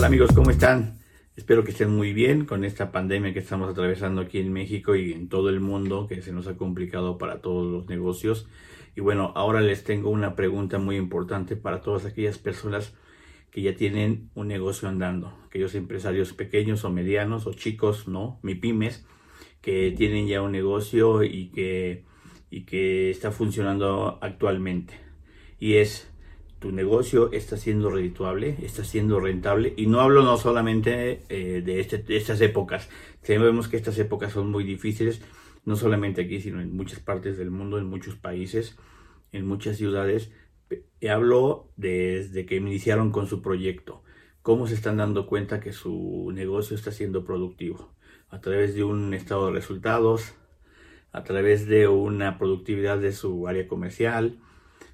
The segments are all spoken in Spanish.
amigos? ¿Cómo están? Espero que estén muy bien con esta pandemia que estamos atravesando aquí en México y en todo el mundo, que se nos ha complicado para todos los negocios. Y bueno, ahora les tengo una pregunta muy importante para todas aquellas personas que ya tienen un negocio andando, aquellos empresarios pequeños o medianos o chicos, ¿no? Mi pymes, que tienen ya un negocio y que, y que está funcionando actualmente. Y es, tu negocio está siendo redituable, está siendo rentable. Y no hablo no solamente eh, de, este, de, estas épocas. Sabemos que estas épocas son muy difíciles, no solamente aquí, sino en muchas partes del mundo, en muchos países, en muchas ciudades. Hablo desde que iniciaron con su proyecto. Cómo se están dando cuenta que su negocio está siendo productivo. A través de un estado de resultados, a través de una productividad de su área comercial,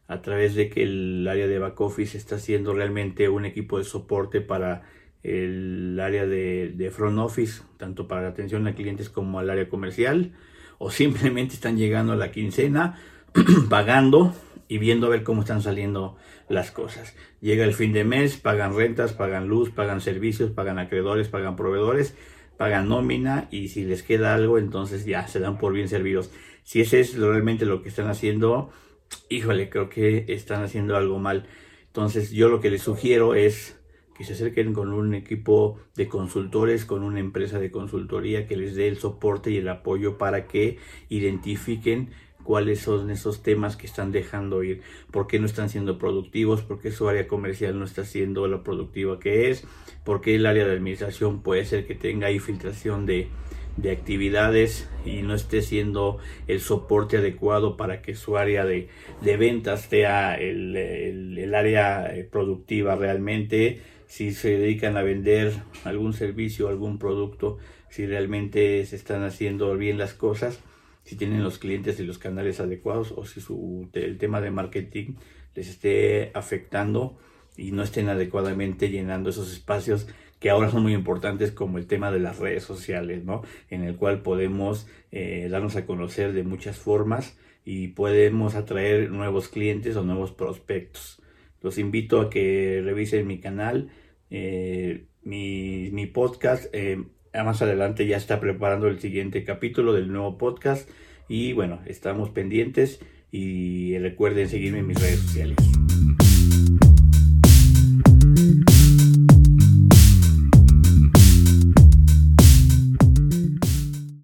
a través de que el área de back office está siendo realmente un equipo de soporte para el área de, front office, tanto para la atención a clientes como al área comercial, o simplemente están llegando a la quincena, pagando y viendo a ver cómo están saliendo las cosas. Llega el fin de mes, pagan rentas, pagan luz, pagan servicios, pagan acreedores, pagan proveedores, pagan nómina y si les queda algo, entonces ya se dan por bien servidos. Si ese es realmente lo que están haciendo, híjole, creo que están haciendo algo mal. Entonces yo lo que les sugiero es que se acerquen con un equipo de consultores, con una empresa de consultoría que les dé el soporte y el apoyo para que identifiquen cuáles son esos temas que están dejando ir, por qué no están siendo productivos, por qué su área comercial no está siendo lo productiva que es, por qué el área de administración puede ser que tenga infiltración de, de actividades y no esté siendo el soporte adecuado para que su área de, de ventas sea el, el, área eh, productiva realmente, si se dedican a vender algún servicio, algún producto, si realmente se están haciendo bien las cosas, si tienen los clientes y los canales adecuados o si su, el tema de marketing les esté afectando y no estén adecuadamente llenando esos espacios que ahora son muy importantes como el tema de las redes sociales, ¿no? En el cual podemos eh, darnos a conocer de muchas formas y podemos atraer nuevos clientes o nuevos prospectos. Los invito a que revisen mi canal, eh, mi, mi, podcast. Eh, más adelante ya está preparando el siguiente capítulo del nuevo podcast. Y bueno, estamos pendientes y recuerden seguirme en mis redes sociales.